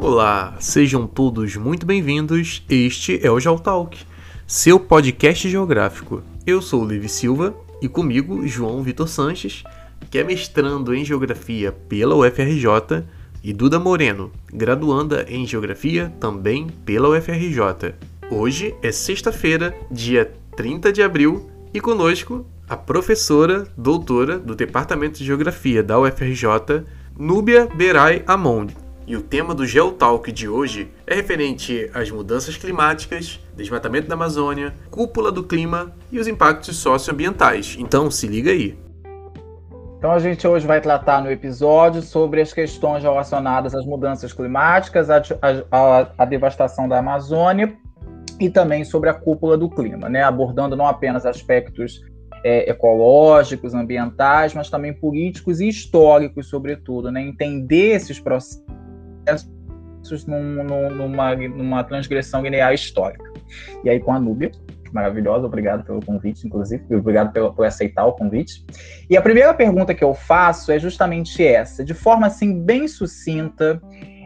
Olá, sejam todos muito bem-vindos. Este é o Geotalk, seu podcast geográfico. Eu sou o Levi Silva e comigo João Vitor Sanches, que é mestrando em Geografia pela UFRJ, e Duda Moreno, graduanda em Geografia também pela UFRJ. Hoje é sexta-feira, dia 30 de abril, e conosco a professora doutora do Departamento de Geografia da UFRJ, Núbia Berai Amond. E o tema do Geotalk de hoje é referente às mudanças climáticas, desmatamento da Amazônia, cúpula do clima e os impactos socioambientais. Então se liga aí. Então a gente hoje vai tratar no episódio sobre as questões relacionadas às mudanças climáticas, à devastação da Amazônia e também sobre a cúpula do clima, né? abordando não apenas aspectos é, ecológicos, ambientais, mas também políticos e históricos, sobretudo, né? entender esses processos num, numa, numa transgressão linear histórica. E aí com a Núbia, maravilhosa. Obrigado pelo convite, inclusive. Obrigado por, por, aceitar o convite. E a primeira pergunta que eu faço é justamente essa, de forma assim bem sucinta,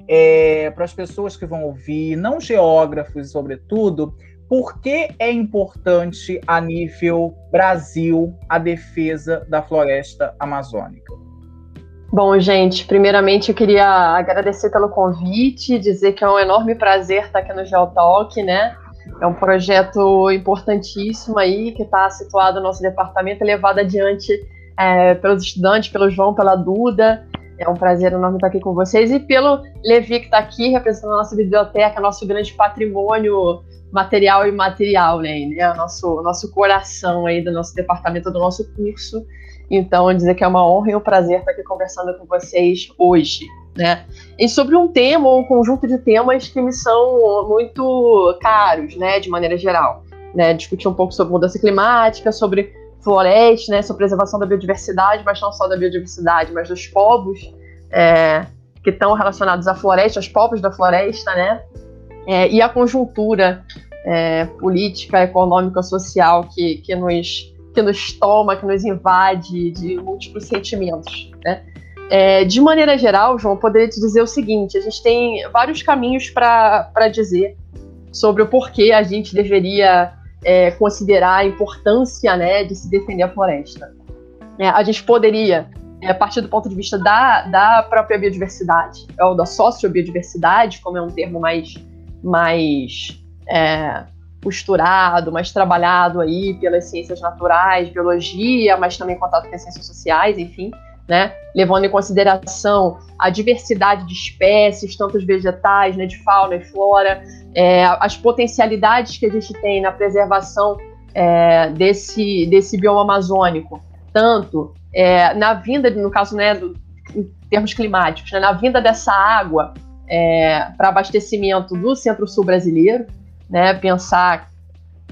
é, para as pessoas que vão ouvir, não geógrafos, sobretudo, por que é importante a nível Brasil a defesa da floresta amazônica? Bom, gente, primeiramente eu queria agradecer pelo convite, dizer que é um enorme prazer estar aqui no Geotalk, né? É um projeto importantíssimo aí que está situado no nosso departamento, levado adiante é, pelos estudantes, pelo João, pela Duda. É um prazer enorme estar aqui com vocês e pelo Levi que está aqui representando a nossa biblioteca, nosso grande patrimônio material e imaterial, né? É o nosso, nosso coração aí do nosso departamento, do nosso curso. Então, dizer que é uma honra e um prazer estar aqui conversando com vocês hoje né? E sobre um tema ou um conjunto de temas que me são muito caros, né, de maneira geral, né? Discutir um pouco sobre mudança climática, sobre floresta, né, sobre preservação da biodiversidade, mas não só da biodiversidade, mas dos povos é, que estão relacionados à floresta, os povos da floresta, né? É, e a conjuntura é, política, econômica, social que, que nos que nos toma, que nos invade de múltiplos sentimentos, né? É, de maneira geral, João, poderia te dizer o seguinte: a gente tem vários caminhos para dizer sobre o porquê a gente deveria é, considerar a importância né, de se defender a floresta. É, a gente poderia, é, a partir do ponto de vista da, da própria biodiversidade, ou da sociobiodiversidade, como é um termo mais, mais é, costurado, mais trabalhado aí pelas ciências naturais, biologia, mas também contato com as ciências sociais, enfim né? Levando em consideração a diversidade de espécies, tanto os vegetais, né, de fauna e flora, é, as potencialidades que a gente tem na preservação é, desse, desse bioma amazônico, tanto é, na vinda, no caso, né, do, em termos climáticos, né, na vinda dessa água é, para abastecimento do centro-sul brasileiro, né, pensar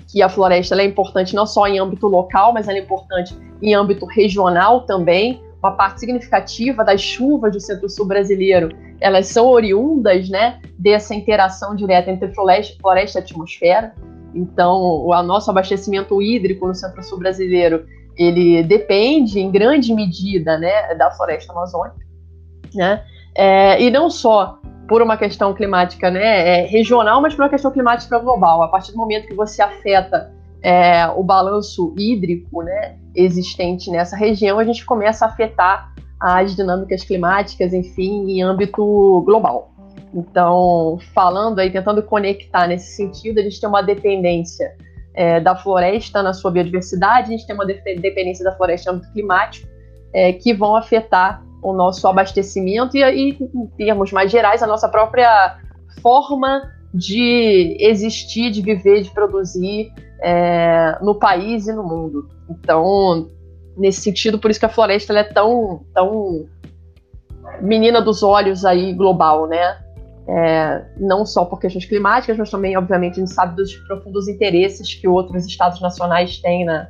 que a floresta é importante não só em âmbito local, mas ela é importante em âmbito regional também, uma parte significativa das chuvas do centro-sul brasileiro, elas são oriundas, né, dessa interação direta entre floresta, floresta e atmosfera. Então, o nosso abastecimento hídrico no centro-sul brasileiro, ele depende em grande medida, né, da floresta amazônica, né? É, e não só por uma questão climática, né, é, regional, mas por uma questão climática global. A partir do momento que você afeta é, o balanço hídrico né, existente nessa região, a gente começa a afetar as dinâmicas climáticas, enfim, em âmbito global. Então, falando aí, tentando conectar nesse sentido, a gente tem uma dependência é, da floresta na sua biodiversidade, a gente tem uma dependência da floresta no âmbito climático, é, que vão afetar o nosso abastecimento e, aí, em termos mais gerais, a nossa própria forma de existir, de viver, de produzir é, no país e no mundo. Então, nesse sentido, por isso que a floresta é tão, tão menina dos olhos aí global, né? É, não só por questões climáticas, mas também, obviamente, a gente sabe dos profundos interesses que outros estados nacionais têm na,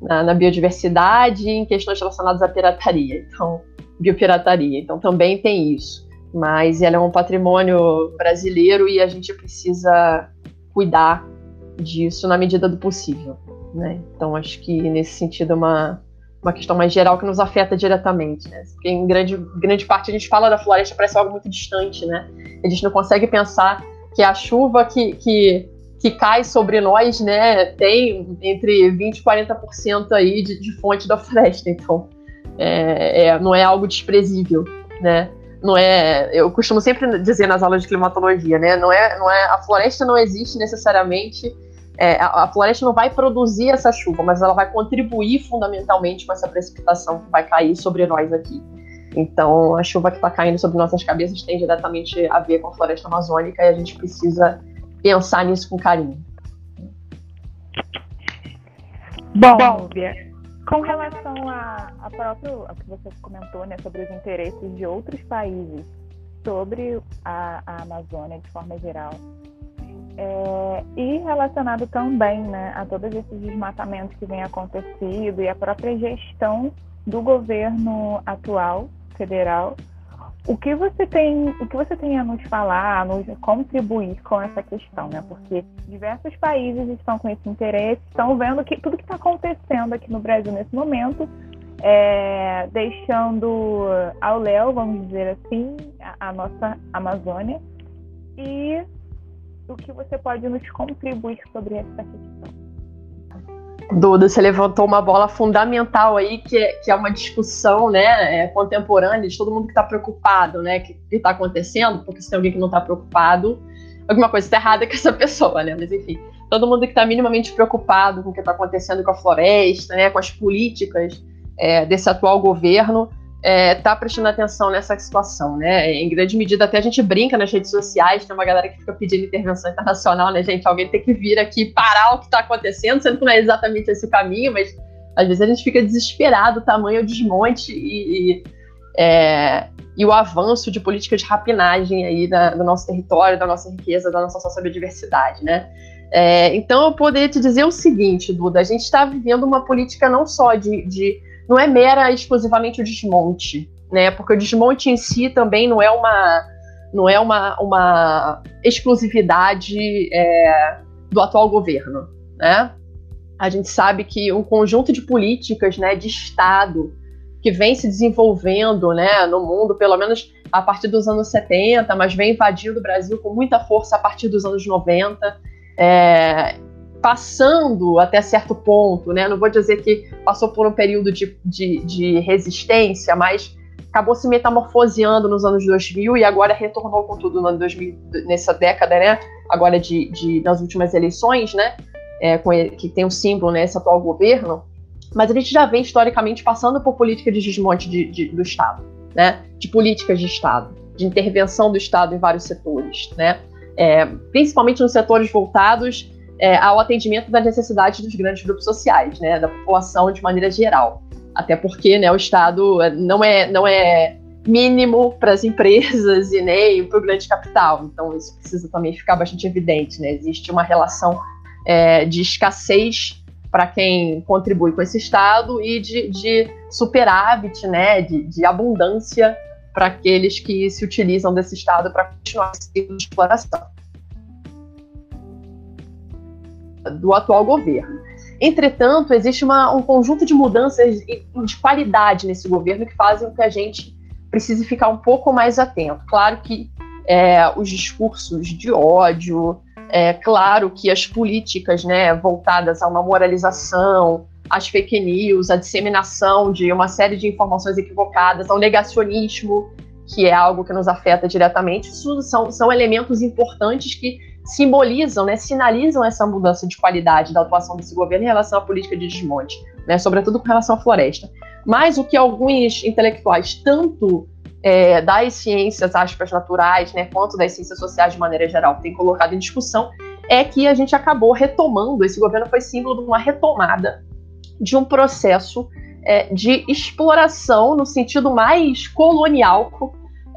na, na biodiversidade e em questões relacionadas à pirataria, então, biopirataria. Então, também tem isso. Mas ela é um patrimônio brasileiro e a gente precisa cuidar disso na medida do possível. Né? Então acho que nesse sentido é uma, uma questão mais geral que nos afeta diretamente, né? Porque em grande, grande parte a gente fala da floresta parece algo muito distante, né? A gente não consegue pensar que a chuva que, que, que cai sobre nós, né, tem entre 20 e 40% aí de, de fonte da floresta, então é, é, não é algo desprezível, né? Não é, eu costumo sempre dizer nas aulas de climatologia, né? Não é, não é, a floresta não existe necessariamente é, a, a, floresta não vai produzir essa chuva, mas ela vai contribuir fundamentalmente com essa precipitação que vai cair sobre nós aqui. Então, a chuva que está caindo sobre nossas cabeças tem diretamente a ver com a floresta amazônica e a gente precisa pensar nisso com carinho. Bom, Núbia, com relação a, a próprio a que você comentou, né, sobre os interesses de outros países sobre a, a Amazônia de forma geral, é, e relacionado também né, a todos esses desmatamentos que vem acontecido e a própria gestão do governo atual federal, o que você tem, o que você tem a nos falar, a nos contribuir com essa questão, né? Porque diversos países estão com esse interesse, estão vendo que tudo que está acontecendo aqui no Brasil nesse momento, é, deixando ao léu, vamos dizer assim, a, a nossa Amazônia e o que você pode nos contribuir sobre essa questão. Duda, você levantou uma bola fundamental aí, que é, que é uma discussão né, é, contemporânea de todo mundo que está preocupado, né? Que está acontecendo, porque se tem alguém que não está preocupado, alguma coisa está errada com essa pessoa, né? Mas enfim, todo mundo que está minimamente preocupado com o que está acontecendo com a floresta, né, com as políticas é, desse atual governo, é, tá prestando atenção nessa situação, né? Em grande medida, até a gente brinca nas redes sociais, tem uma galera que fica pedindo intervenção internacional, né, gente? Alguém tem que vir aqui parar o que está acontecendo, sendo que não é exatamente esse o caminho, mas às vezes a gente fica desesperado, o tamanho desmonte e, e, é, e, o avanço de políticas de rapinagem aí da, do nosso território, da nossa riqueza, da nossa sociobiodiversidade, né? É, então, eu poderia te dizer o seguinte, Duda, a gente está vivendo uma política não só de, de não é mera exclusivamente o desmonte, né? Porque o desmonte em si também não é uma não é uma, uma exclusividade é, do atual governo, né? A gente sabe que um conjunto de políticas, né, de Estado que vem se desenvolvendo, né, no mundo, pelo menos a partir dos anos 70, mas vem invadindo o Brasil com muita força a partir dos anos 90, é, passando até certo ponto, né? Não vou dizer que passou por um período de, de, de, resistência, mas acabou se metamorfoseando nos anos 2000 e agora retornou com tudo no ano 2000, nessa década, né? Agora de, de nas últimas eleições, né? É, com, que tem o símbolo, né? Esse atual governo. Mas a gente já vem historicamente passando por política de desmonte de, de, do Estado, né? De políticas de Estado, de intervenção do Estado em vários setores, né? É, principalmente nos setores voltados é, ao atendimento das necessidades dos grandes grupos sociais, né, da população de maneira geral. Até porque né, o Estado não é, não é mínimo para as empresas e nem para o grande capital. Então, isso precisa também ficar bastante evidente. Né? Existe uma relação é, de escassez para quem contribui com esse Estado e de, de superávit, né, de, de abundância para aqueles que se utilizam desse Estado para continuar de exploração do atual governo. Entretanto, existe uma, um conjunto de mudanças de qualidade nesse governo que fazem com que a gente precise ficar um pouco mais atento. Claro que é, os discursos de ódio, é claro que as políticas né, voltadas a uma moralização, as fake news, a disseminação de uma série de informações equivocadas, ao negacionismo, que é algo que nos afeta diretamente, são, são elementos importantes que simbolizam, né, sinalizam essa mudança de qualidade da atuação desse governo em relação à política de desmonte, né, sobretudo com relação à floresta. Mas o que alguns intelectuais, tanto é, das ciências aspas, naturais, né, quanto das ciências sociais de maneira geral, têm colocado em discussão, é que a gente acabou retomando, esse governo foi símbolo de uma retomada de um processo é, de exploração no sentido mais colonial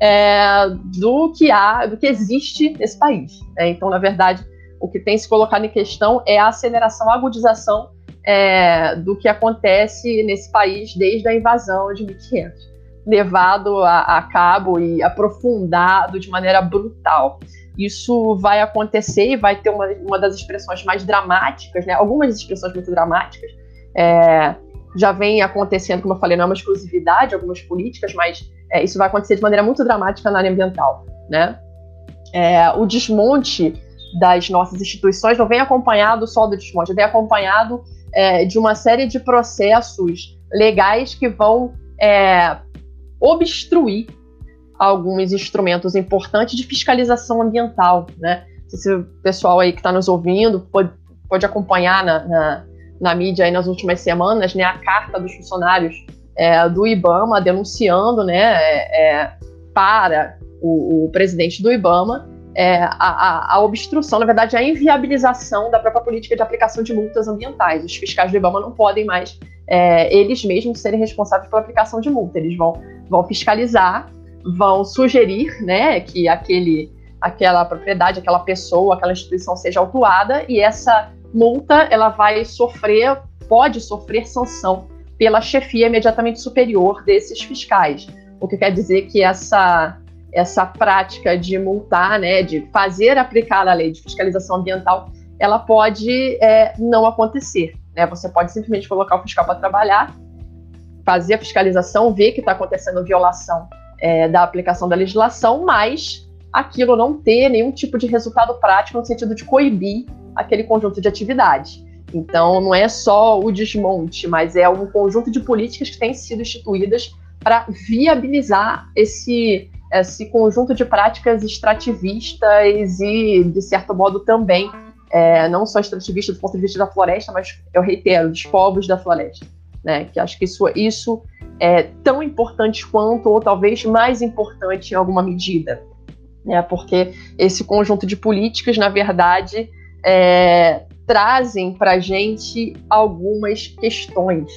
é, do que há, do que existe nesse país. Né? Então, na verdade, o que tem se colocado em questão é a aceleração, a agudização é, do que acontece nesse país desde a invasão de 1500, levado a, a cabo e aprofundado de maneira brutal. Isso vai acontecer e vai ter uma, uma das expressões mais dramáticas, né? algumas expressões muito dramáticas, é, já vem acontecendo, como eu falei, não é uma exclusividade algumas políticas, mas é, isso vai acontecer de maneira muito dramática na área ambiental, né? É, o desmonte das nossas instituições não vem acompanhado só do desmonte, vem acompanhado é, de uma série de processos legais que vão é, obstruir alguns instrumentos importantes de fiscalização ambiental, né? Se o pessoal aí que está nos ouvindo pode, pode acompanhar na, na, na, mídia aí nas últimas semanas, né, a carta dos funcionários é, do IBAMA denunciando, né, é, é para o, o, presidente do IBAMA é, a, a, a, obstrução, na verdade, a inviabilização da própria política de aplicação de multas ambientais. Os fiscais do IBAMA não podem mais é, eles mesmos serem responsáveis pela aplicação de multa. Eles vão, vão fiscalizar, vão sugerir né, que aquele, aquela propriedade, aquela pessoa, aquela instituição seja autuada e essa multa ela vai sofrer, pode sofrer sanção pela chefia imediatamente superior desses fiscais. O que quer dizer que essa essa prática de multar, né, de fazer aplicar a lei de fiscalização ambiental, ela pode é, não acontecer. Né? Você pode simplesmente colocar o fiscal para trabalhar, fazer a fiscalização, ver que está acontecendo violação é, da aplicação da legislação, mas aquilo não ter nenhum tipo de resultado prático no sentido de coibir aquele conjunto de atividades. Então, não é só o desmonte, mas é um conjunto de políticas que têm sido instituídas para viabilizar esse, esse conjunto de práticas extrativistas e, de certo modo, também é, não só extrativista do ponto de vista da floresta, mas eu reitero, dos povos da floresta. Né? Que acho que isso, isso é tão importante quanto, ou talvez mais importante em alguma medida. Né? Porque esse conjunto de políticas, na verdade, é, trazem para a gente algumas questões.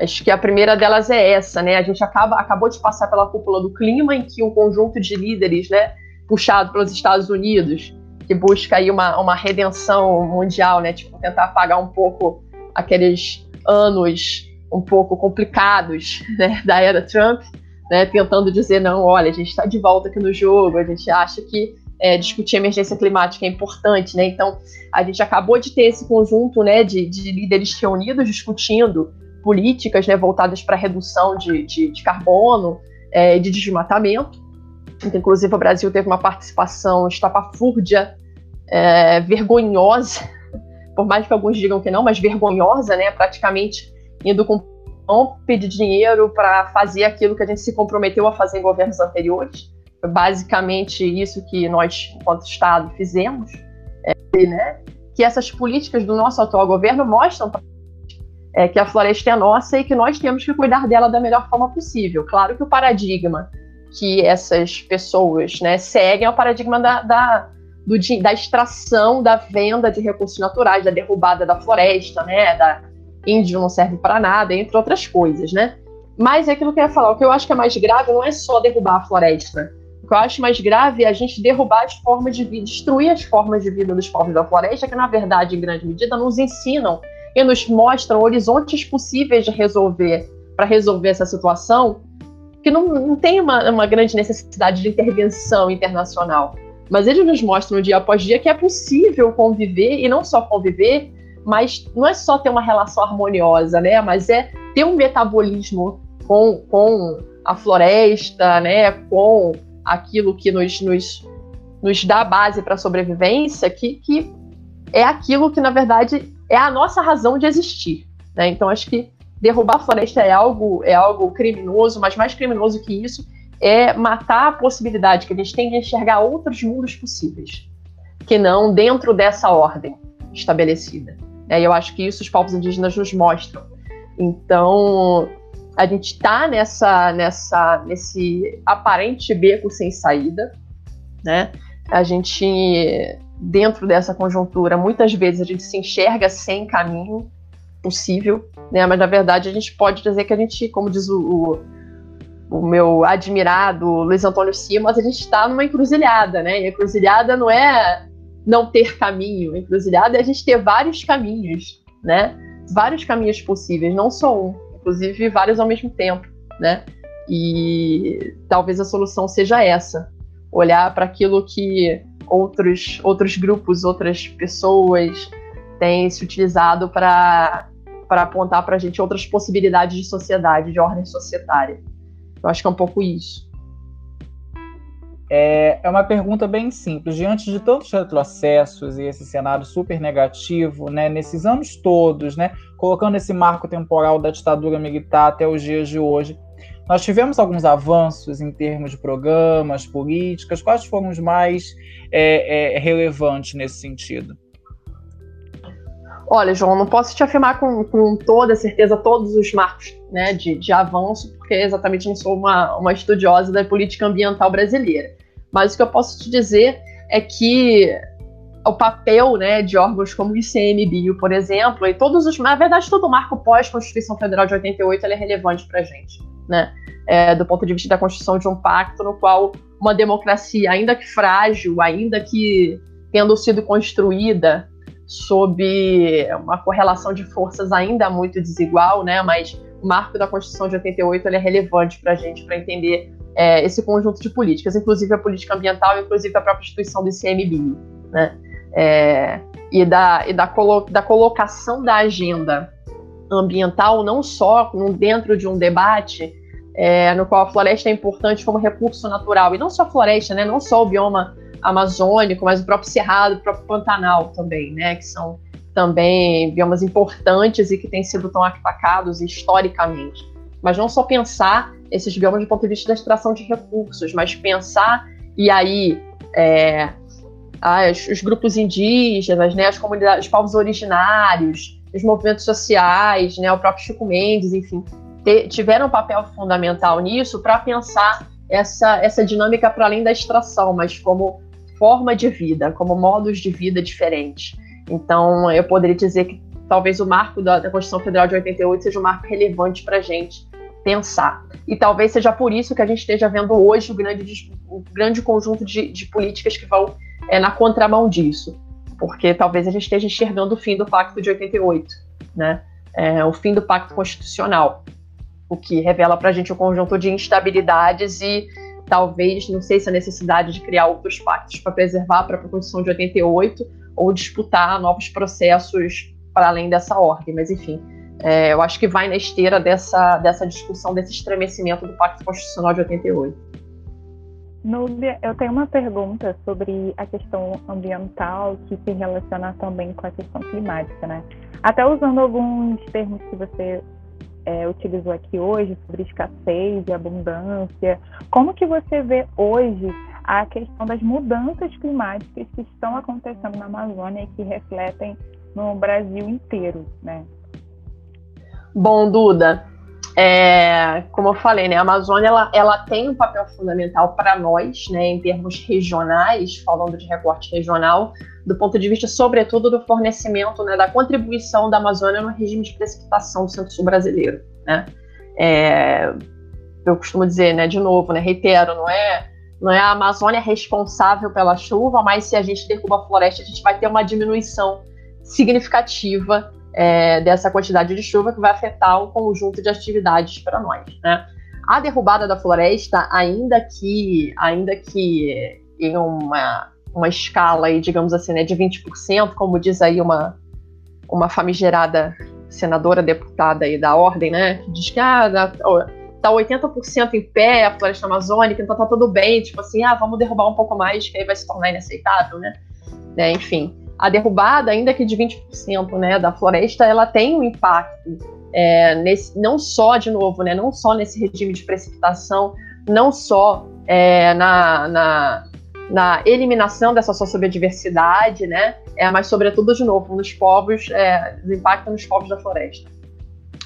Acho que a primeira delas é essa, né? A gente acaba, acabou de passar pela cúpula do clima, em que um conjunto de líderes, né, puxado pelos Estados Unidos, que busca aí uma, uma redenção mundial, né? Tipo, tentar apagar um pouco aqueles anos um pouco complicados né, da era Trump, né, tentando dizer, não, olha, a gente está de volta aqui no jogo, a gente acha que é, discutir emergência climática é importante, né? Então, a gente acabou de ter esse conjunto né, de, de líderes reunidos discutindo políticas né, voltadas para redução de, de, de carbono, é, de desmatamento. Então, inclusive, o Brasil teve uma participação estapafúrdia é, vergonhosa, por mais que alguns digam que não, mas vergonhosa, né? Praticamente indo com pedir dinheiro para fazer aquilo que a gente se comprometeu a fazer em governos anteriores. Basicamente isso que nós, enquanto Estado, fizemos, é, né? Que essas políticas do nosso atual governo mostram é, que a floresta é nossa e que nós temos que cuidar dela da melhor forma possível. Claro que o paradigma que essas pessoas né, seguem é o paradigma da, da do, da extração, da venda de recursos naturais, da derrubada da floresta, né? Da índio não serve para nada, entre outras coisas, né? Mas é aquilo que eu ia falar, o que eu acho que é mais grave não é só derrubar a floresta. Que eu acho mais grave é a gente derrubar as formas de vida, destruir as formas de vida dos povos da floresta, que na verdade, em grande medida, nos ensinam e nos mostram horizontes possíveis de resolver, para resolver essa situação, que não, não tem uma, uma grande necessidade de intervenção internacional. Mas eles nos mostram dia após dia que é possível conviver, e não só conviver, mas não é só ter uma relação harmoniosa, né? Mas é ter um metabolismo com, com a floresta, né? Com aquilo que nos, nos, nos dá base para a sobrevivência, que, que é aquilo que, na verdade, é a nossa razão de existir. Né? Então, acho que derrubar a floresta é algo, é algo criminoso, mas mais criminoso que isso é matar a possibilidade que a gente tem de enxergar outros mundos possíveis, que não dentro dessa ordem estabelecida. É, eu acho que isso os povos indígenas nos mostram. Então, a gente está nessa, nessa, nesse aparente beco sem saída, né? A gente, dentro dessa conjuntura, muitas vezes a gente se enxerga sem caminho possível, né? Mas na verdade a gente pode dizer que a gente, como diz o, o o meu admirado Luiz Antônio Simas, a gente está numa encruzilhada, né? E a encruzilhada não é não ter caminho, a encruzilhada é a gente ter vários caminhos, né? Vários caminhos possíveis, não só um, inclusive vários ao mesmo tempo, né? E talvez a solução seja essa: olhar para aquilo que outros, outros grupos, outras pessoas têm se utilizado para para apontar para a gente outras possibilidades de sociedade, de ordem societária. Eu acho que é um pouco isso. É, é uma pergunta bem simples. Diante de tantos retrocessos e esse cenário super negativo, né, nesses anos todos, né, colocando esse marco temporal da ditadura militar até os dias de hoje, nós tivemos alguns avanços em termos de programas, políticas. Quais foram os mais é, é, relevantes nesse sentido? Olha, João, não posso te afirmar com, com toda certeza todos os marcos né, de, de avanço, porque exatamente não sou uma, uma estudiosa da política ambiental brasileira. Mas o que eu posso te dizer é que o papel né, de órgãos como o ICMBio, por exemplo, e todos os. Na verdade, todo o marco pós-Constituição Federal de 88 é relevante para a gente, né? É, do ponto de vista da construção de um pacto no qual uma democracia, ainda que frágil, ainda que tendo sido construída sob uma correlação de forças ainda muito desigual, né? Mas o marco da Constituição de 88 é relevante para a gente, para entender é, esse conjunto de políticas, inclusive a política ambiental, inclusive a própria instituição do ICMBio, né? É, e da, e da, colo da colocação da agenda ambiental não só dentro de um debate é, no qual a floresta é importante como recurso natural, e não só a floresta, né, não só o bioma amazônico, mas o próprio cerrado, o próprio pantanal também, né, que são também biomas importantes e que têm sido tão atacados historicamente. Mas não só pensar esses biomas do ponto de vista da extração de recursos, mas pensar e aí é, as, os grupos indígenas, né, as comunidades, os povos originários, os movimentos sociais, né, o próprio Chico Mendes, enfim, te, tiveram um papel fundamental nisso para pensar essa, essa dinâmica para além da extração, mas como forma de vida, como modos de vida diferentes. Então, eu poderia dizer que talvez o marco da, Constituição Federal de 88 seja um marco relevante para a gente pensar. E talvez seja por isso que a gente esteja vendo hoje o grande, o grande conjunto de, de políticas que vão é, na contramão disso. Porque talvez a gente esteja enxergando o fim do Pacto de 88, né? É, o fim do Pacto Constitucional, o que revela para a gente um conjunto de instabilidades e talvez, não sei se a necessidade de criar outros pactos para preservar a própria Constituição de 88 ou disputar novos processos para além dessa ordem, mas enfim, é, eu acho que vai na esteira dessa, dessa discussão, desse estremecimento do Pacto Constitucional de 88. Núbia, eu tenho uma pergunta sobre a questão ambiental que se relaciona também com a questão climática, né? Até usando alguns termos que você é, utilizou aqui hoje sobre escassez e abundância, como que você vê hoje a questão das mudanças climáticas que estão acontecendo na Amazônia e que refletem no Brasil inteiro, né? Bom, Duda, é, como eu falei, né, a Amazônia ela, ela tem um papel fundamental para nós, né, em termos regionais, falando de recorte regional, do ponto de vista, sobretudo, do fornecimento, né, da contribuição da Amazônia no regime de precipitação do Centro-Sul brasileiro. Né? É, eu costumo dizer, né, de novo, né, reitero, não é, não é a Amazônia responsável pela chuva, mas se a gente derruba a floresta, a gente vai ter uma diminuição significativa é, dessa quantidade de chuva que vai afetar um conjunto de atividades para nós, né? A derrubada da floresta, ainda que, ainda que em uma, uma escala, aí, digamos assim, né, de 20%, como diz aí uma, uma famigerada senadora deputada aí da ordem, né, que diz que ah, tá 80% em pé a floresta amazônica, então tá tudo bem, tipo assim, ah, vamos derrubar um pouco mais, que aí vai se tornar inaceitável, né? né enfim, a derrubada, ainda que de 20% né, da floresta, ela tem um impacto é, nesse, não só, de novo, né, não só nesse regime de precipitação, não só é, na, na, na, eliminação dessa sociobiodiversidade, né, é, mas sobretudo, de novo, nos povos, é, impacto nos povos da floresta.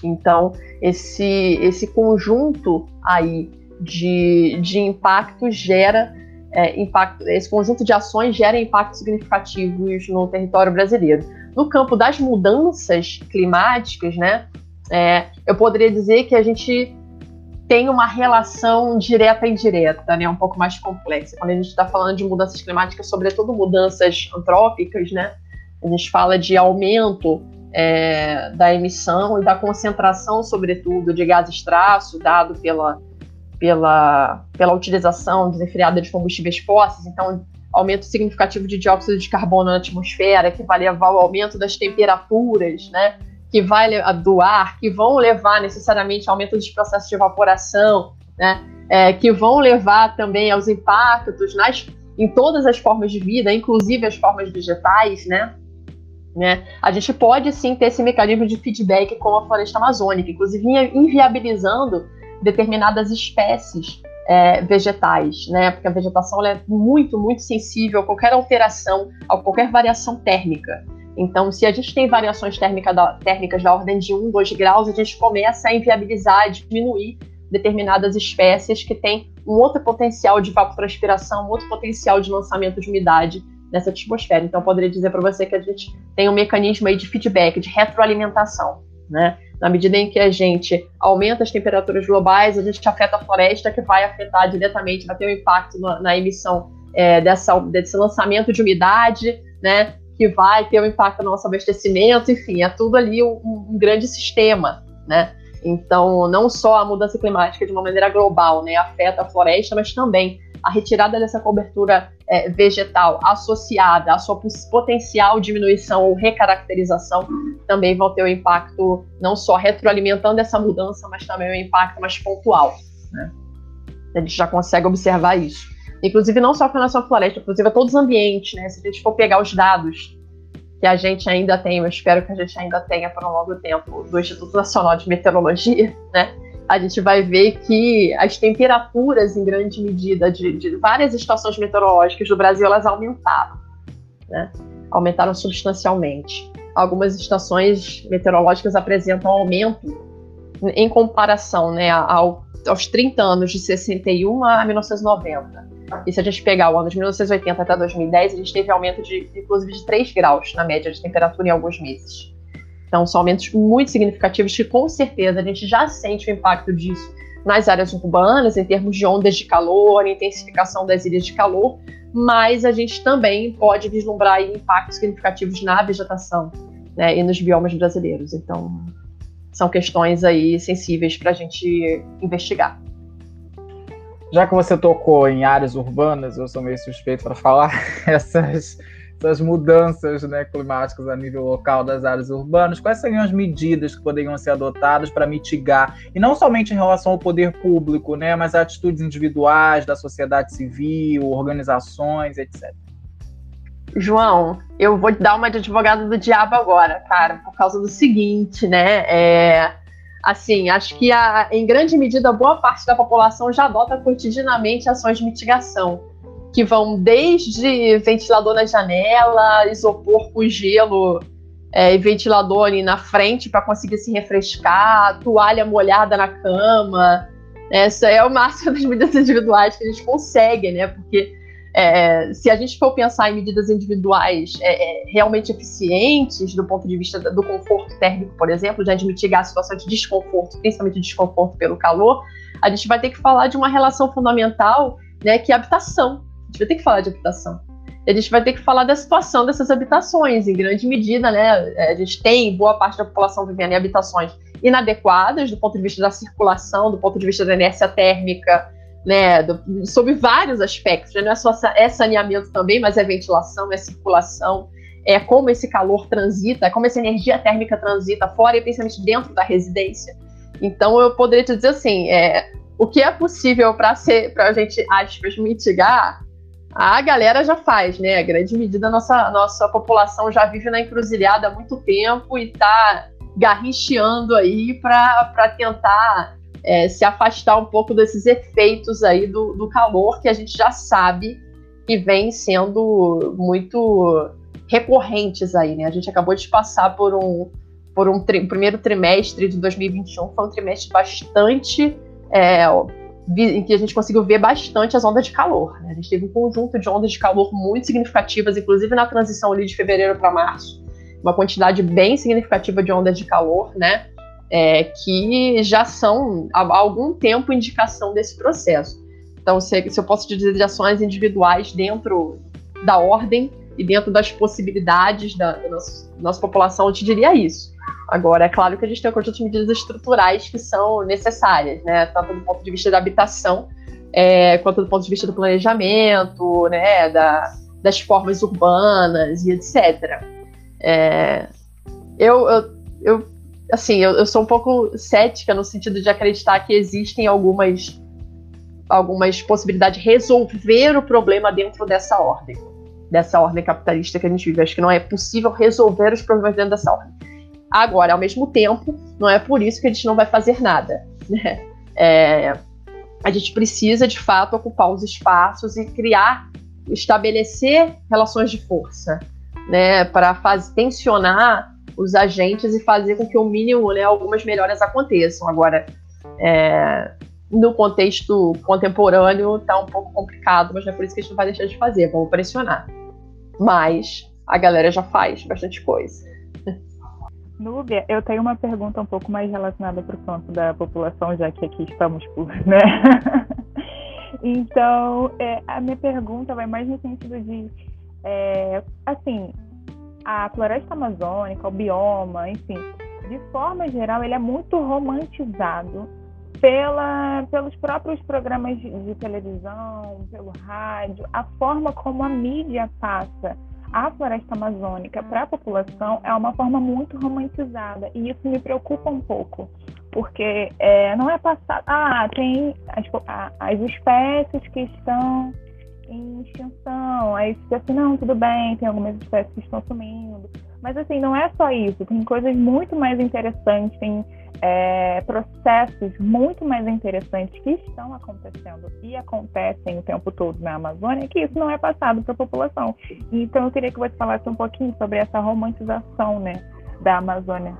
Então, esse, esse conjunto aí de, de impacto gera é, impacto, esse conjunto de ações gera impactos significativos no território brasileiro. No campo das mudanças climáticas, né, é, eu poderia dizer que a gente tem uma relação direta e indireta, né, um pouco mais complexa. Quando a gente está falando de mudanças climáticas, sobretudo mudanças antrópicas, né, a gente fala de aumento é, da emissão e da concentração, sobretudo, de gases traço, dado pela pela, pela utilização desenfreada de combustíveis fósseis, então aumento significativo de dióxido de carbono na atmosfera, que vai levar ao aumento das temperaturas, né, que vai do ar, que vão levar necessariamente ao aumento dos processos de evaporação, né? É, que vão levar também aos impactos nas, em todas as formas de vida, inclusive as formas vegetais, né? Né? A gente pode sim ter esse mecanismo de feedback com a floresta amazônica, inclusive inviabilizando determinadas espécies é, vegetais, né? Porque a vegetação é muito, muito sensível a qualquer alteração, a qualquer variação térmica. Então, se a gente tem variações térmica da, térmicas da ordem de 1, 2 graus, a gente começa a inviabilizar, a diminuir determinadas espécies que têm um outro potencial de evapotranspiração, um outro potencial de lançamento de umidade nessa atmosfera. Então, eu poderia dizer para você que a gente tem um mecanismo aí de feedback, de retroalimentação, né? Na medida em que a gente aumenta as temperaturas globais, a gente afeta a floresta, que vai afetar diretamente, vai ter um impacto na, na emissão é, dessa, desse lançamento de umidade, né? Que vai ter um impacto no nosso abastecimento, enfim, é tudo ali um, um grande sistema, né? Então, não só a mudança climática de uma maneira global, né, afeta a floresta, mas também a retirada dessa cobertura é, vegetal associada à sua potencial diminuição ou recaracterização também vão ter um impacto não só retroalimentando essa mudança, mas também um impacto mais pontual. Né? A gente já consegue observar isso. Inclusive, não só relação à floresta, inclusive a todos os ambientes, né? Se a gente for pegar os dados que a gente ainda tem, eu espero que a gente ainda tenha por um longo tempo, do Instituto Nacional de Meteorologia, né? A gente vai ver que as temperaturas, em grande medida, de, de várias estações meteorológicas do Brasil, elas aumentaram. Né? Aumentaram substancialmente. Algumas estações meteorológicas apresentam aumento em comparação né, ao, aos 30 anos de 61 a 1990. E se a gente pegar o ano de 1980 até 2010, a gente teve aumento de, inclusive, de 3 graus na média de temperatura em alguns meses. Então, são aumentos muito significativos que, com certeza, a gente já sente o impacto disso nas áreas urbanas, em termos de ondas de calor, intensificação das ilhas de calor, mas a gente também pode vislumbrar impactos significativos na vegetação né, e nos biomas brasileiros. Então, são questões aí sensíveis para a gente investigar. Já que você tocou em áreas urbanas, eu sou meio suspeito para falar essas essas mudanças né, climáticas a nível local das áreas urbanas, quais seriam as medidas que poderiam ser adotadas para mitigar, e não somente em relação ao poder público, né, mas atitudes individuais da sociedade civil, organizações, etc. João, eu vou te dar uma de advogado do diabo agora, cara, por causa do seguinte, né? É, assim, acho que a, em grande medida boa parte da população já adota cotidianamente ações de mitigação que vão desde ventilador na janela, isopor com gelo é, e ventilador ali na frente para conseguir se refrescar, toalha molhada na cama. Essa é o máximo das medidas individuais que a gente consegue, né? Porque é, se a gente for pensar em medidas individuais é, é realmente eficientes do ponto de vista do conforto térmico, por exemplo, de mitigar a situação de desconforto, principalmente desconforto pelo calor, a gente vai ter que falar de uma relação fundamental, né, que é a habitação gente vai ter que falar de habitação. A gente vai ter que falar da situação dessas habitações, em grande medida, né? É, a gente tem boa parte da população vivendo em habitações inadequadas do ponto de vista da circulação, do ponto de vista da inércia térmica, né? Do, sobre vários aspectos. Né? Não é só é saneamento também, mas é ventilação, é circulação, é como esse calor transita, é como essa energia térmica transita fora e principalmente dentro da residência. Então eu poderia te dizer assim, é, o que é possível para a gente aspas mitigar a galera já faz, né? A grande medida, nossa, nossa população já vive na encruzilhada há muito tempo e está garrincheando aí para tentar é, se afastar um pouco desses efeitos aí do, do calor que a gente já sabe que vem sendo muito recorrentes aí, né? A gente acabou de passar por um, por um tri primeiro trimestre de 2021, foi um trimestre bastante é, em que a gente conseguiu ver bastante as ondas de calor. Né? A gente teve um conjunto de ondas de calor muito significativas, inclusive na transição ali de fevereiro para março, uma quantidade bem significativa de ondas de calor, né? É, que já são há algum tempo indicação desse processo. Então, se, se eu posso dizer de ações individuais dentro da ordem e dentro das possibilidades da, da nossa, nossa população, eu te diria isso. Agora, é claro que a gente tem um conjunto de medidas estruturais que são necessárias, né? Tanto do ponto de vista da habitação, é, quanto do ponto de vista do planejamento, né? Da, das formas urbanas e etc. É, eu, eu, eu assim, eu, eu, sou um pouco cética no sentido de acreditar que existem algumas, algumas possibilidades de resolver o problema dentro dessa ordem, dessa ordem capitalista que a gente vive. Acho que não é possível resolver os problemas dentro dessa ordem. Agora, ao mesmo tempo, não é por isso que a gente não vai fazer nada. Né? É, a gente precisa, de fato, ocupar os espaços e criar, estabelecer relações de força, né, para tensionar os agentes e fazer com que o mínimo, né, algumas melhorias aconteçam. Agora, é, no contexto contemporâneo, está um pouco complicado, mas não é por isso que a gente não vai deixar de fazer, vamos pressionar. Mas a galera já faz bastante coisa. Núbia, eu tenho uma pergunta um pouco mais relacionada para o campo da população, já que aqui estamos por, né? então, é, a minha pergunta vai mais no sentido de, é, assim, a floresta amazônica, o bioma, enfim, de forma geral, ele é muito romantizado pela, pelos próprios programas de, de televisão, pelo rádio, a forma como a mídia passa a floresta amazônica para a população é uma forma muito romantizada e isso me preocupa um pouco, porque é, não é passado. Ah, tem as, as espécies que estão em extinção, aí fica assim, não, tudo bem, tem algumas espécies que estão sumindo. Mas assim, não é só isso, tem coisas muito mais interessantes, tem é, processos muito mais interessantes que estão acontecendo e acontecem o tempo todo na Amazônia, que isso não é passado para a população. Então eu queria que você falasse um pouquinho sobre essa romantização né, da Amazônia.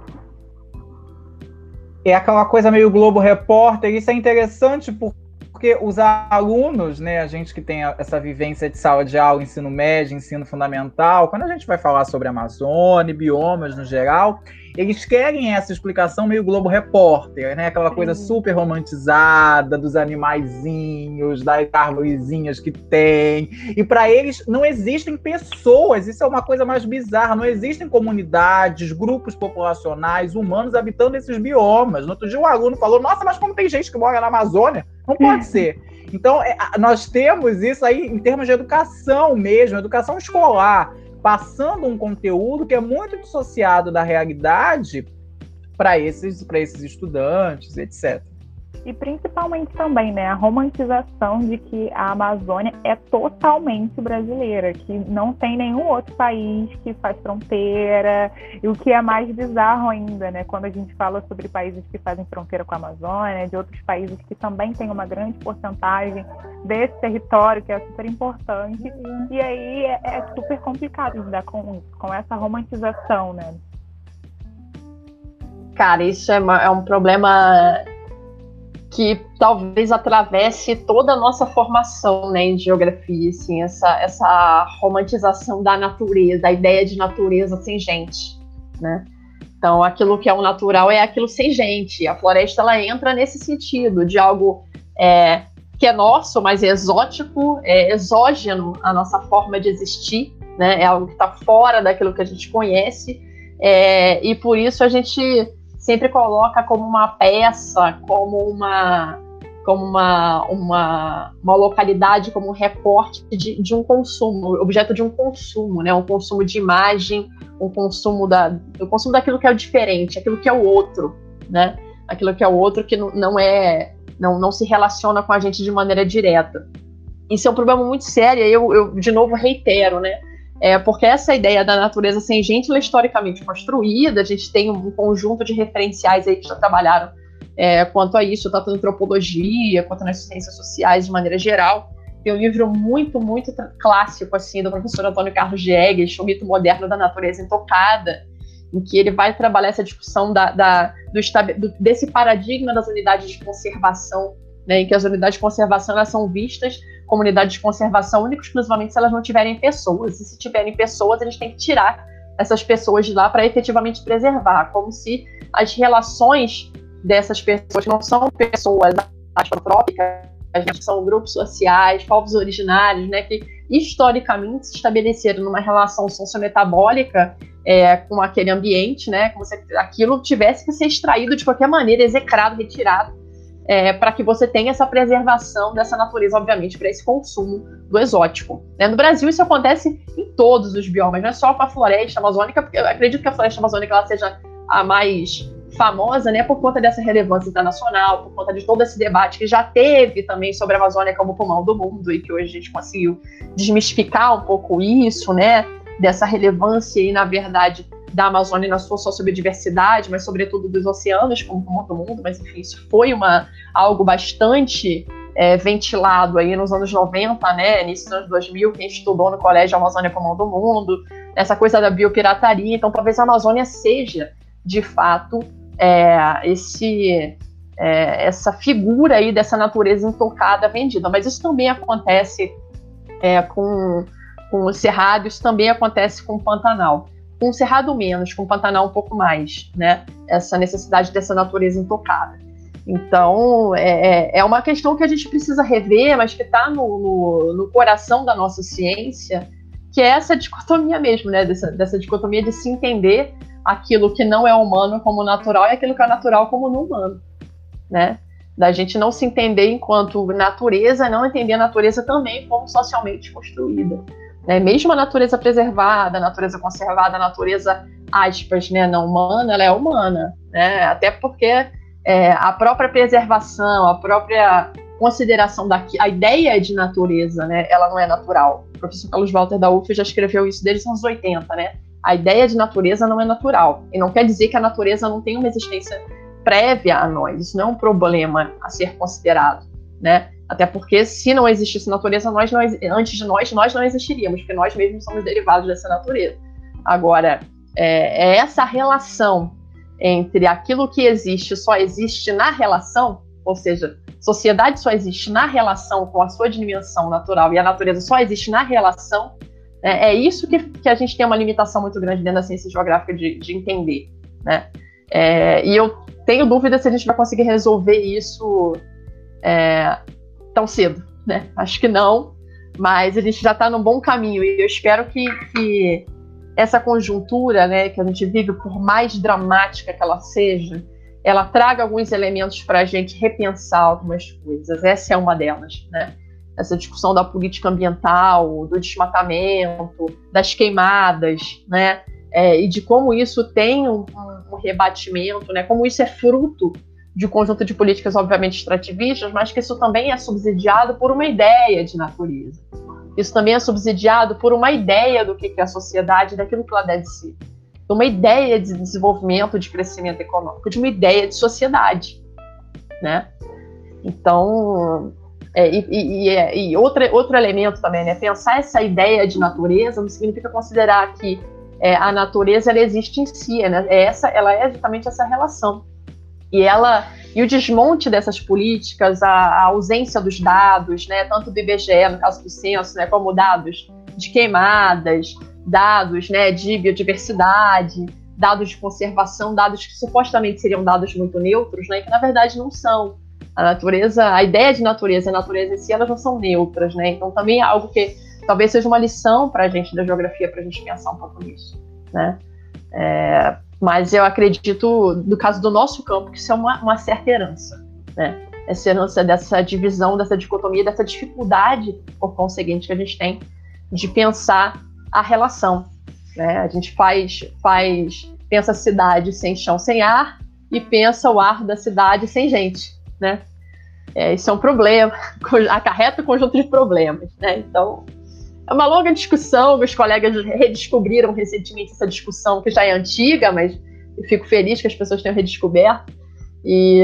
É aquela coisa meio Globo Repórter, isso é interessante porque os alunos, né, a gente que tem essa vivência de sala de aula, ensino médio, ensino fundamental, quando a gente vai falar sobre Amazônia, biomas no geral, eles querem essa explicação meio Globo Repórter, né? Aquela coisa super romantizada dos animaizinhos, das árvorezinhas que tem. E para eles não existem pessoas, isso é uma coisa mais bizarra, não existem comunidades, grupos populacionais, humanos habitando esses biomas. No outro dia um aluno falou: "Nossa, mas como tem gente que mora na Amazônia?" Não pode ser. Então, é, nós temos isso aí em termos de educação mesmo, educação escolar passando um conteúdo que é muito dissociado da realidade para esses, esses estudantes, etc. E principalmente também, né, a romantização de que a Amazônia é totalmente brasileira, que não tem nenhum outro país que faz fronteira, e o que é mais bizarro ainda, né, quando a gente fala sobre países que fazem fronteira com a Amazônia, de outros países que também têm uma grande porcentagem desse território, que é super importante, e aí é, é super complicado lidar com, com essa romantização, né. Cara, isso é, é um problema que talvez atravesse toda a nossa formação né, em geografia, assim, essa, essa romantização da natureza, a ideia de natureza sem gente, né? Então, aquilo que é o natural é aquilo sem gente. A floresta ela entra nesse sentido de algo é, que é nosso, mas é exótico, é exógeno à nossa forma de existir, né? É algo que está fora daquilo que a gente conhece, é, e por isso a gente sempre coloca como uma peça, como uma como uma, uma, uma localidade, como um recorte de, de um consumo, objeto de um consumo, né? Um consumo de imagem, um consumo da, o consumo daquilo que é o diferente, aquilo que é o outro, né? Aquilo que é o outro que não, é, não, não se relaciona com a gente de maneira direta. Isso é um problema muito sério. Eu, eu de novo reitero, né? É, porque essa ideia da natureza sem gente é historicamente construída, a gente tem um conjunto de referenciais aí que já trabalharam é, quanto a isso, tanto na antropologia quanto nas ciências sociais de maneira geral. Tem um livro muito, muito clássico, assim, do professor Antônio Carlos Diegues, O Mito Moderno da Natureza Intocada, em que ele vai trabalhar essa discussão da, da do, desse paradigma das unidades de conservação, né, em que as unidades de conservação elas são vistas comunidade de conservação única exclusivamente se elas não tiverem pessoas. E se tiverem pessoas, eles têm que tirar essas pessoas de lá para efetivamente preservar, como se as relações dessas pessoas não são pessoas antrópicas, são grupos sociais, povos originários, né, que historicamente se estabeleceram numa relação sociometabólica é, com aquele ambiente, né, como se aquilo tivesse que ser extraído de qualquer maneira, execrado, retirado é, para que você tenha essa preservação dessa natureza, obviamente, para esse consumo do exótico. Né? No Brasil, isso acontece em todos os biomas, não é só com a floresta amazônica, porque eu acredito que a floresta amazônica ela seja a mais famosa, né, por conta dessa relevância internacional, por conta de todo esse debate que já teve também sobre a Amazônia como pulmão do mundo e que hoje a gente conseguiu desmistificar um pouco isso, né, dessa relevância e na verdade da Amazônia na sua sociobiodiversidade, mas sobretudo dos oceanos como pulmão do mundo, mas enfim, isso foi uma algo bastante é, ventilado aí nos anos 90, né, início dos anos 2000, quem estudou no Colégio Amazônia Pulmão do Mundo, essa coisa da biopirataria, então talvez a Amazônia seja de fato é, esse é, essa figura aí dessa natureza intocada vendida. Mas isso também acontece é, com, com o Cerrado, isso também acontece com o Pantanal. Com o Cerrado menos, com o Pantanal um pouco mais, né? Essa necessidade dessa natureza intocada. Então, é, é, é uma questão que a gente precisa rever, mas que está no, no, no, coração da nossa ciência, que é essa dicotomia mesmo, né? Dessa, dessa dicotomia de se entender aquilo que não é humano como natural e aquilo que é natural como não humano, né? Da gente não se entender enquanto natureza, não entender a natureza também como socialmente construída. Né? Mesmo a natureza preservada, a natureza conservada, a natureza, aspas, né, não humana, ela é humana, né? Até porque é, a própria preservação, a própria consideração da a ideia de natureza, né, ela não é natural. O professor Carlos Walter da UF já escreveu isso desde os anos 80, né? a ideia de natureza não é natural. E não quer dizer que a natureza não tem uma existência prévia a nós. Isso não é um problema a ser considerado, né? Até porque se não existisse natureza, nós não, antes de nós, nós não existiríamos, porque nós mesmos somos derivados dessa natureza. Agora, é, é essa relação entre aquilo que existe só existe na relação, ou seja, sociedade só existe na relação com a sua dimensão natural e a natureza só existe na relação, é, é isso que, que, a gente tem uma limitação muito grande dentro da ciência geográfica de, de entender. Né? É, e eu tenho dúvida se a gente vai conseguir resolver isso é, tão cedo. Né? Acho que não, mas a gente já está num bom caminho e eu espero que, que essa conjuntura né, que a gente vive, por mais dramática que ela seja, ela traga alguns elementos para a gente repensar algumas coisas. Essa é uma delas. Né? essa discussão da política ambiental, do desmatamento, das queimadas, né? É, e de como isso tem um, um, rebatimento, né? Como isso é fruto de conjunto de políticas, obviamente, extrativistas, mas que isso também é subsidiado por uma ideia de natureza. Isso também é subsidiado por uma ideia do que é a sociedade, daquilo que ela deve ser. Uma ideia de desenvolvimento, de crescimento econômico, de uma ideia de sociedade, né? Então, é, e, e, é, e outra, outro elemento também, né? Pensar essa ideia de natureza não significa considerar que é, a natureza ela existe em si, né? É essa, ela é justamente essa relação. E ela e o desmonte dessas políticas, a, a, ausência dos dados, né? Tanto do IBGE, no caso do censo, né? Como dados de queimadas, dados, né? De biodiversidade, dados de conservação, dados que supostamente seriam dados muito neutros, né? Que na verdade não são a natureza, a ideia de natureza e a natureza em si, elas não são neutras, né? Então também é algo que talvez seja uma lição para a gente da geografia, para a gente pensar um pouco nisso, né? É, mas eu acredito, no caso do nosso campo, que isso é uma, uma certa herança, né? Essa herança dessa divisão, dessa dicotomia, dessa dificuldade, por conseguinte, que a gente tem de pensar a relação. Né? A gente faz, faz, pensa a cidade sem chão, sem ar, e pensa o ar da cidade sem gente né? É, isso é um problema, acarreta um conjunto de problemas, né? Então, é uma longa discussão, meus colegas redescobriram recentemente essa discussão, que já é antiga, mas eu fico feliz que as pessoas tenham redescoberto, e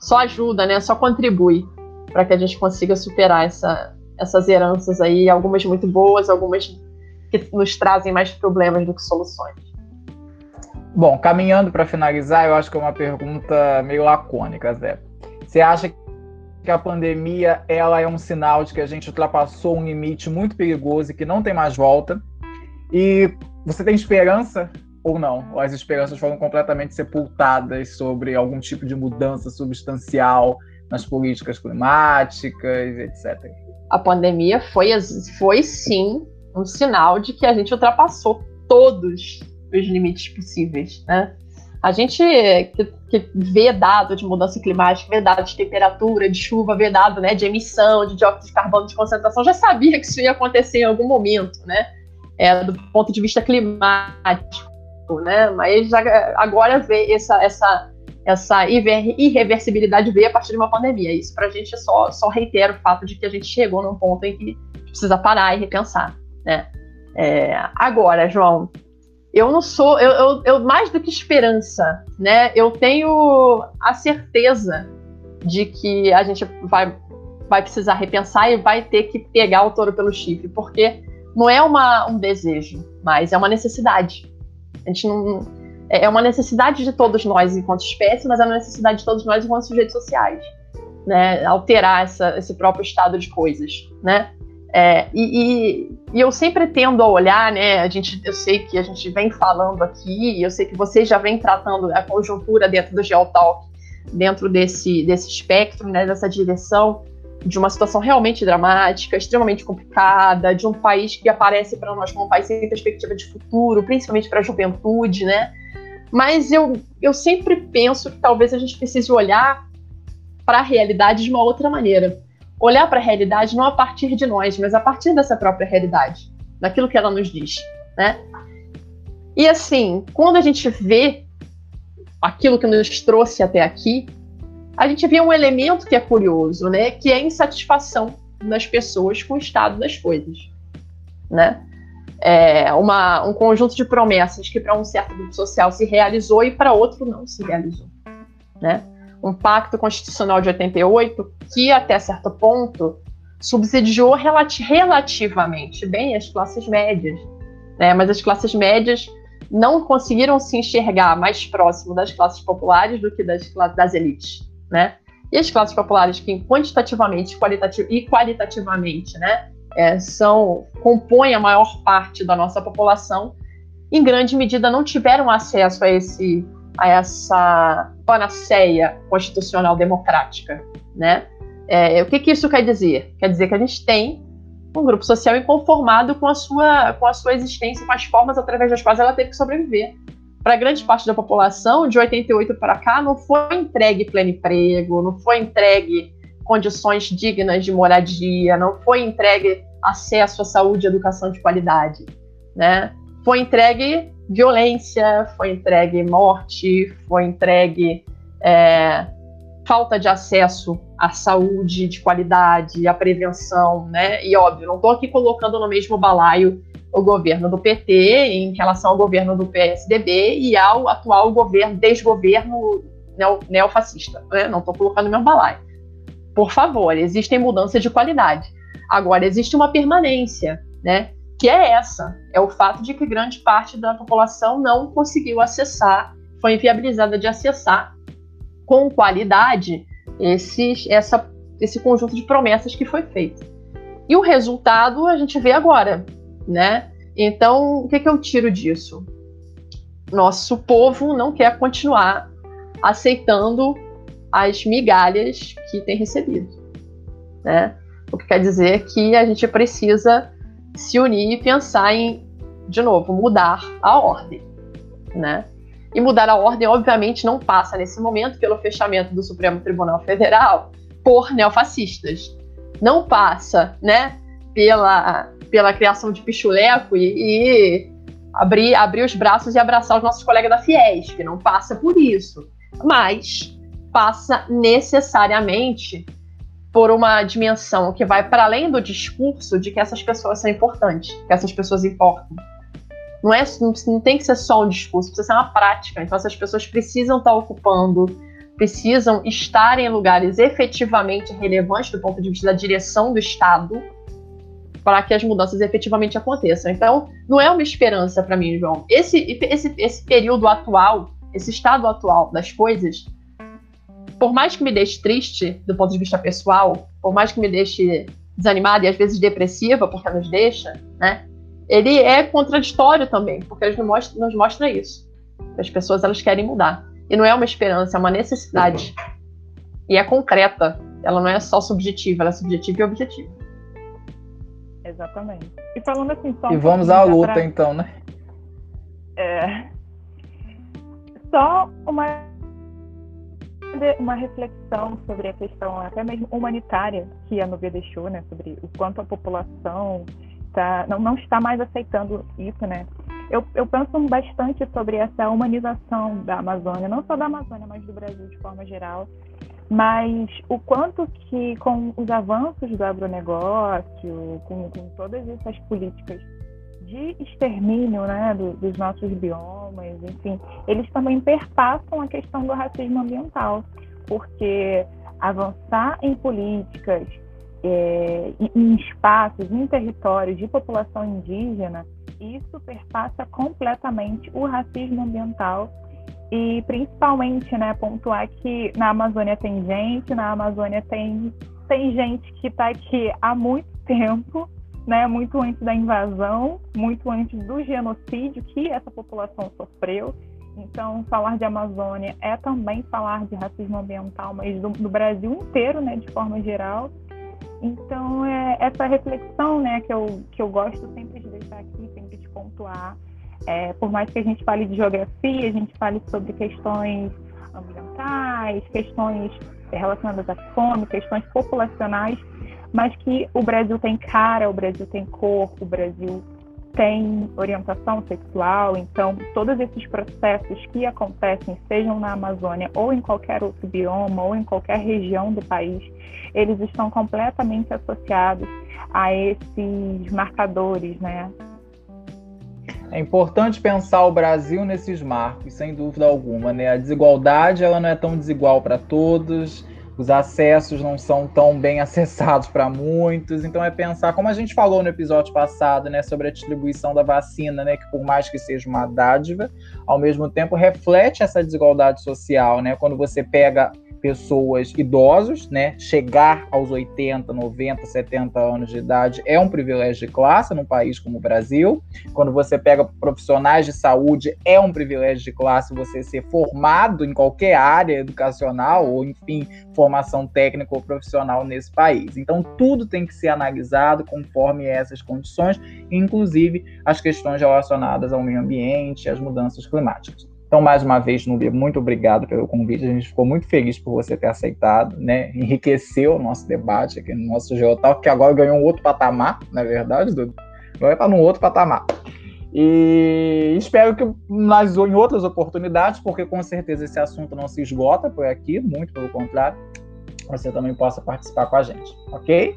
só ajuda, né? Só contribui para que a gente consiga superar essa, essas heranças aí, algumas muito boas, algumas que nos trazem mais problemas do que soluções. Bom, caminhando para finalizar, eu acho que é uma pergunta meio lacônica, Zé. Você acha que a pandemia ela é um sinal de que a gente ultrapassou um limite muito perigoso e que não tem mais volta? E você tem esperança ou não? Ou as esperanças foram completamente sepultadas sobre algum tipo de mudança substancial nas políticas climáticas, etc. A pandemia foi, foi sim um sinal de que a gente ultrapassou todos os limites possíveis, né? A gente que, que, vê dado de mudança climática, vê dado de temperatura, de chuva, vê dado né, de emissão, de dióxido de carbono, de concentração, já sabia que isso ia acontecer em algum momento, né? É, do ponto de vista climático. né? Mas agora vê essa, essa, essa irreversibilidade veio a partir de uma pandemia. Isso para a gente só, só reitera o fato de que a gente chegou num ponto em que precisa parar e repensar, né? É, agora, João, eu não sou, eu, eu, eu, mais do que esperança, né? Eu tenho a certeza de que a gente vai, vai precisar repensar e vai ter que pegar o touro pelo chifre, porque não é uma, um desejo, mas é uma necessidade. A gente não. É, é uma necessidade de todos nós enquanto espécie, mas é uma necessidade de todos nós enquanto sujeitos sociais. Né? Alterar essa, esse próprio estado de coisas. Né? É, e, e, e, eu sempre tendo a olhar, né? A gente, eu sei que a gente vem falando aqui, eu sei que vocês já vem tratando a conjuntura dentro do Geotalk, dentro desse, desse espectro, né, dessa direção de uma situação realmente dramática, extremamente complicada, de um país que aparece para nós como um país sem perspectiva de futuro, principalmente para a juventude, né? Mas eu, eu sempre penso que talvez a gente precise olhar para a realidade de uma outra maneira. Olhar para a realidade não a partir de nós, mas a partir dessa própria realidade, daquilo que ela nos diz, né? E assim, quando a gente vê aquilo que nos trouxe até aqui, a gente vê um elemento que é curioso, né? Que é a insatisfação das pessoas com o estado das coisas, né? É uma, um conjunto de promessas que para um certo grupo social se realizou e para outro não se realizou, né? Um pacto constitucional de 88 que até certo ponto subsidiou relati relativamente bem as classes médias, né? Mas as classes médias não conseguiram se enxergar mais próximo das classes populares do que das, das elites né? E as classes populares que quantitativamente qualitativo, e qualitativamente, né, é, são compõem a maior parte da nossa população, em grande medida não tiveram acesso a esse a essa panaceia constitucional democrática, né? É, o que, que isso quer dizer? Quer dizer que a gente tem um grupo social inconformado com a sua com a sua existência, com as formas através das quais ela teve que sobreviver para grande parte da população, de 88 para cá, não foi entregue pleno emprego, não foi entregue condições dignas de moradia, não foi entregue acesso à saúde e educação de qualidade, né? Foi entregue violência, foi entregue morte, foi entregue é, falta de acesso à saúde de qualidade, à prevenção, né? E óbvio, não estou aqui colocando no mesmo balaio o governo do PT em relação ao governo do PSDB e ao atual governo, desgoverno neofascista. Né? Não estou colocando meu balaio. Por favor, existem mudanças de qualidade. Agora, existe uma permanência, né? Que é essa: é o fato de que grande parte da população não conseguiu acessar, foi inviabilizada de acessar com qualidade esse, essa, esse conjunto de promessas que foi feito. E o resultado a gente vê agora né? Então, o que, que eu tiro disso? Nosso povo não quer continuar aceitando as migalhas que tem recebido, né? O que quer dizer que a gente precisa se unir e pensar em, de novo, mudar a ordem, né? E mudar a ordem, obviamente, não passa nesse momento pelo fechamento do Supremo Tribunal Federal por neofascistas. Não passa, né, pela pela criação de pichuleco e, e abrir, abrir os braços e abraçar os nossos colegas da Fiesp. Não passa por isso. Mas passa necessariamente por uma dimensão que vai para além do discurso de que essas pessoas são importantes, que essas pessoas importam. Não, é, não tem que ser só um discurso, precisa ser uma prática. Então, essas pessoas precisam estar ocupando, precisam estar em lugares efetivamente relevantes do ponto de vista da direção do Estado, para que as mudanças efetivamente aconteçam. Então, não é uma esperança para mim, João. Esse, esse, esse período atual, esse estado atual das coisas, por mais que me deixe triste do ponto de vista pessoal, por mais que me deixe desanimada e às vezes depressiva, porque nos deixa, né? Ele é contraditório também, porque ele nos mostra, nos mostra isso. As pessoas elas querem mudar. E não é uma esperança, é uma necessidade. E é concreta. Ela não é só subjetiva, ela é subjetiva e objetiva. Exatamente. E falando assim, só. Um e vamos à luta, pra... então, né? É. Só uma uma reflexão sobre a questão até mesmo humanitária que a Nubia deixou, né, sobre o quanto a população tá, não, não está mais aceitando isso, né? eu, eu penso bastante sobre essa humanização da Amazônia, não só da Amazônia, mas do Brasil de forma geral. Mas o quanto que, com os avanços do agronegócio, com, com todas essas políticas de extermínio né, do, dos nossos biomas, enfim, eles também perpassam a questão do racismo ambiental, porque avançar em políticas, é, em espaços, em territórios de população indígena, isso perpassa completamente o racismo ambiental e principalmente, né, pontuar que na Amazônia tem gente, na Amazônia tem, tem gente que está aqui há muito tempo, né, muito antes da invasão, muito antes do genocídio que essa população sofreu. Então, falar de Amazônia é também falar de racismo ambiental, mas do, do Brasil inteiro, né, de forma geral. Então, é essa reflexão né, que, eu, que eu gosto sempre de deixar aqui, sempre de pontuar. É, por mais que a gente fale de geografia, a gente fale sobre questões ambientais, questões relacionadas à fome, questões populacionais, mas que o Brasil tem cara, o Brasil tem cor, o Brasil tem orientação sexual, então todos esses processos que acontecem, sejam na Amazônia ou em qualquer outro bioma ou em qualquer região do país, eles estão completamente associados a esses marcadores, né? É importante pensar o Brasil nesses marcos, sem dúvida alguma, né? A desigualdade ela não é tão desigual para todos os acessos não são tão bem acessados para muitos. Então é pensar, como a gente falou no episódio passado, né, sobre a distribuição da vacina, né, que por mais que seja uma dádiva, ao mesmo tempo reflete essa desigualdade social, né? Quando você pega pessoas idosos, né? Chegar aos 80, 90, 70 anos de idade é um privilégio de classe num país como o Brasil. Quando você pega profissionais de saúde, é um privilégio de classe você ser formado em qualquer área educacional ou, enfim, formação técnica ou profissional nesse país. Então, tudo tem que ser analisado conforme essas condições, inclusive as questões relacionadas ao meio ambiente, às mudanças climáticas. Então, mais uma vez, Nubia, muito obrigado pelo convite. A gente ficou muito feliz por você ter aceitado, né? Enriqueceu o nosso debate aqui no nosso Geotalk, que agora ganhou um outro patamar, não é verdade, Dudu? Agora está num outro patamar. E espero que nas, em outras oportunidades, porque com certeza esse assunto não se esgota por aqui, muito pelo contrário, você também possa participar com a gente, ok?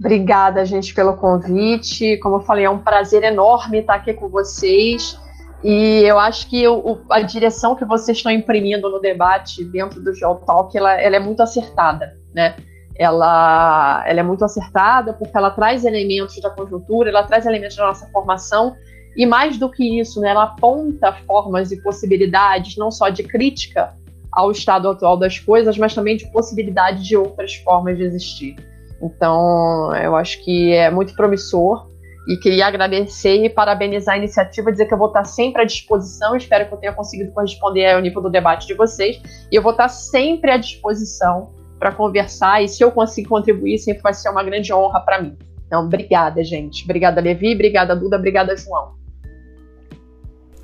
Obrigada, gente, pelo convite. Como eu falei, é um prazer enorme estar aqui com vocês. E eu acho que o, a direção que vocês estão imprimindo no debate dentro do Geotalk, ela, ela é muito acertada, né? Ela, ela é muito acertada porque ela traz elementos da conjuntura, ela traz elementos da nossa formação e mais do que isso, né, ela aponta formas e possibilidades não só de crítica ao estado atual das coisas, mas também de possibilidade de outras formas de existir. Então, eu acho que é muito promissor e queria agradecer e parabenizar a iniciativa, dizer que eu vou estar sempre à disposição. Espero que eu tenha conseguido corresponder ao nível do debate de vocês. E eu vou estar sempre à disposição para conversar. E se eu conseguir contribuir, sempre vai ser uma grande honra para mim. Então, obrigada, gente. Obrigada, Levi. Obrigada, Duda. Obrigada, João.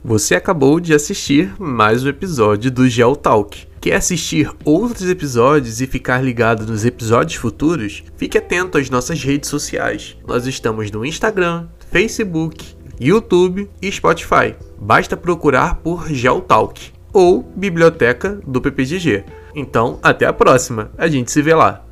Você acabou de assistir mais um episódio do Geotalk. Quer assistir outros episódios e ficar ligado nos episódios futuros? Fique atento às nossas redes sociais. Nós estamos no Instagram, Facebook, YouTube e Spotify. Basta procurar por Geotalk ou Biblioteca do PPGG. Então, até a próxima. A gente se vê lá.